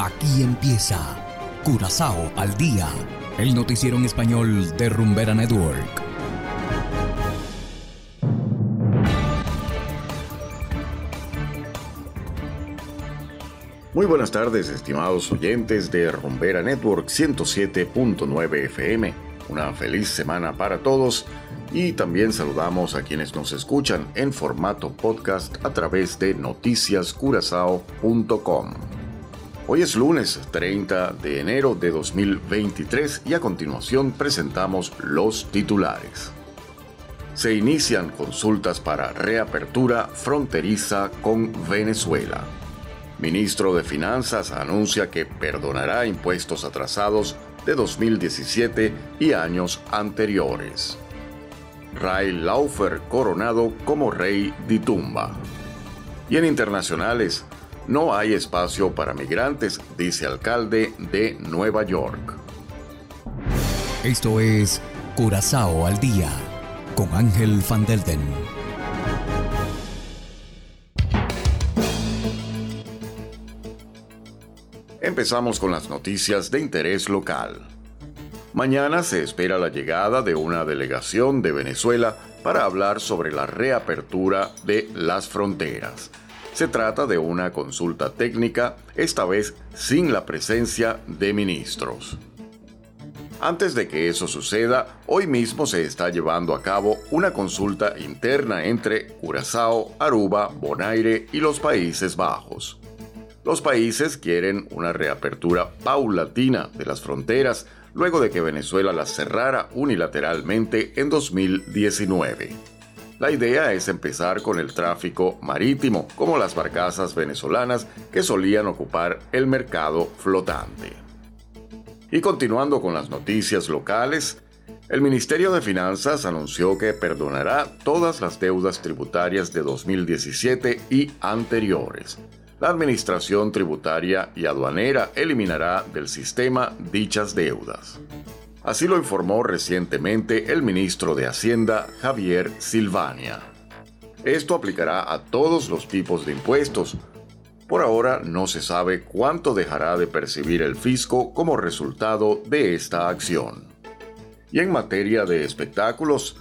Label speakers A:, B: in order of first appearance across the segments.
A: Aquí empieza Curazao al día, el noticiero en español de Rumbera Network.
B: Muy buenas tardes, estimados oyentes de Rumbera Network 107.9 FM. Una feliz semana para todos y también saludamos a quienes nos escuchan en formato podcast a través de noticiascurazao.com. Hoy es lunes 30 de enero de 2023 y a continuación presentamos los titulares. Se inician consultas para reapertura fronteriza con Venezuela. Ministro de Finanzas anuncia que perdonará impuestos atrasados de 2017 y años anteriores. Ray Laufer coronado como rey de tumba. Y en internacionales, no hay espacio para migrantes, dice alcalde de Nueva York.
A: Esto es Curazao al día con Ángel Van Delden.
B: Empezamos con las noticias de interés local. Mañana se espera la llegada de una delegación de Venezuela para hablar sobre la reapertura de las fronteras. Se trata de una consulta técnica, esta vez sin la presencia de ministros. Antes de que eso suceda, hoy mismo se está llevando a cabo una consulta interna entre Curazao, Aruba, Bonaire y los Países Bajos. Los países quieren una reapertura paulatina de las fronteras luego de que Venezuela las cerrara unilateralmente en 2019. La idea es empezar con el tráfico marítimo, como las barcazas venezolanas que solían ocupar el mercado flotante. Y continuando con las noticias locales, el Ministerio de Finanzas anunció que perdonará todas las deudas tributarias de 2017 y anteriores. La Administración Tributaria y Aduanera eliminará del sistema dichas deudas. Así lo informó recientemente el ministro de Hacienda, Javier Silvania. Esto aplicará a todos los tipos de impuestos. Por ahora no se sabe cuánto dejará de percibir el fisco como resultado de esta acción. Y en materia de espectáculos,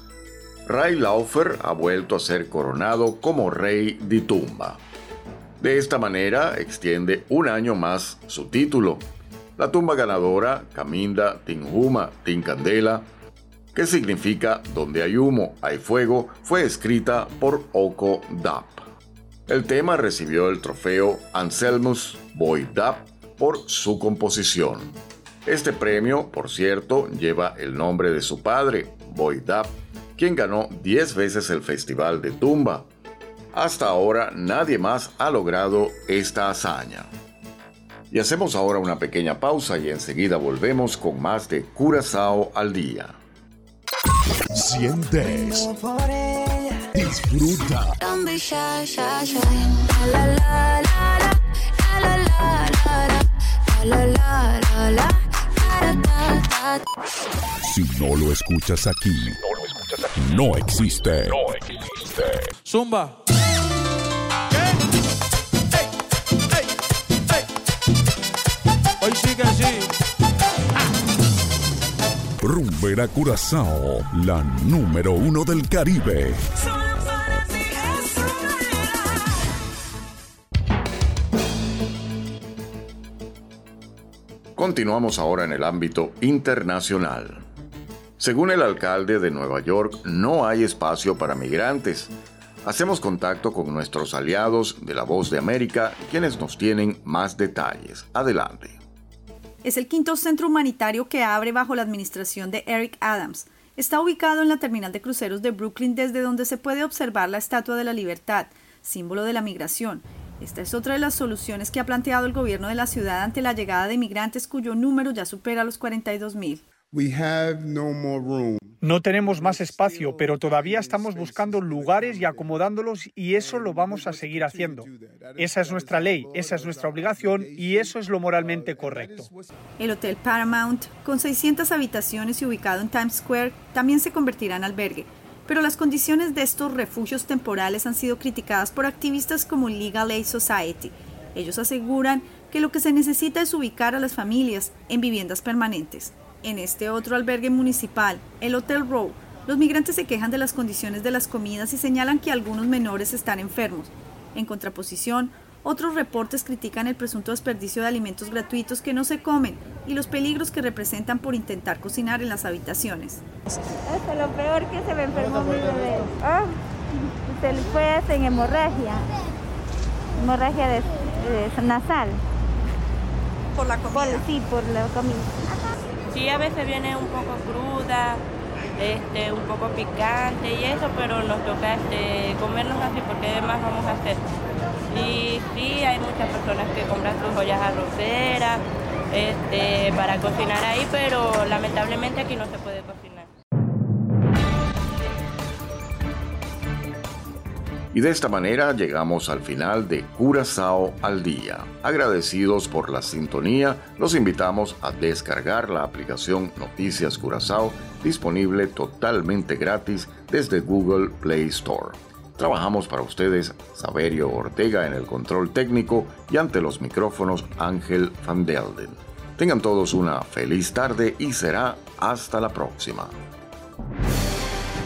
B: Ray Laufer ha vuelto a ser coronado como rey de tumba. De esta manera extiende un año más su título la tumba ganadora, Caminda Tinhuma Tincandela, que significa donde hay humo, hay fuego, fue escrita por Oko Dap. El tema recibió el trofeo Anselmus Boy Dap por su composición. Este premio, por cierto, lleva el nombre de su padre, Boy Dap, quien ganó 10 veces el Festival de Tumba. Hasta ahora nadie más ha logrado esta hazaña. Y hacemos ahora una pequeña pausa y enseguida volvemos con más de Curazao al día.
C: Sientes. Disfruta. Si no lo escuchas aquí, no existe. No existe.
D: Zumba.
C: Rumbera Curazao, la número uno del Caribe.
B: Continuamos ahora en el ámbito internacional. Según el alcalde de Nueva York, no hay espacio para migrantes. Hacemos contacto con nuestros aliados de La Voz de América, quienes nos tienen más detalles. Adelante.
E: Es el quinto centro humanitario que abre bajo la administración de Eric Adams. Está ubicado en la terminal de cruceros de Brooklyn desde donde se puede observar la Estatua de la Libertad, símbolo de la migración. Esta es otra de las soluciones que ha planteado el gobierno de la ciudad ante la llegada de migrantes cuyo número ya supera los 42 mil.
F: No tenemos más espacio, pero todavía estamos buscando lugares y acomodándolos y eso lo vamos a seguir haciendo. Esa es nuestra ley, esa es nuestra obligación y eso es lo moralmente correcto.
E: El Hotel Paramount, con 600 habitaciones y ubicado en Times Square, también se convertirá en albergue. Pero las condiciones de estos refugios temporales han sido criticadas por activistas como Legal Aid Society. Ellos aseguran que lo que se necesita es ubicar a las familias en viviendas permanentes. En este otro albergue municipal, el Hotel Row, los migrantes se quejan de las condiciones de las comidas y señalan que algunos menores están enfermos. En contraposición, otros reportes critican el presunto desperdicio de alimentos gratuitos que no se comen y los peligros que representan por intentar cocinar en las habitaciones.
G: es lo peor que se me enfermó mi bebé. Ah, se le fue en hemorragia, hemorragia de, nasal.
E: ¿Por la comida?
G: sí, por la comida.
H: Sí, a veces viene un poco cruda, este, un poco picante y eso, pero nos toca este, comernos así porque además vamos a hacer. Y sí, hay muchas personas que compran sus ollas arroceras este, para cocinar ahí, pero lamentablemente aquí no se puede cocinar.
B: Y de esta manera llegamos al final de Curazao al día. Agradecidos por la sintonía, los invitamos a descargar la aplicación Noticias Curazao, disponible totalmente gratis desde Google Play Store. Trabajamos para ustedes Saverio Ortega en el control técnico y ante los micrófonos Ángel Van Delden. Tengan todos una feliz tarde y será hasta la próxima.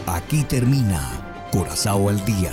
A: Aquí termina Curazao al día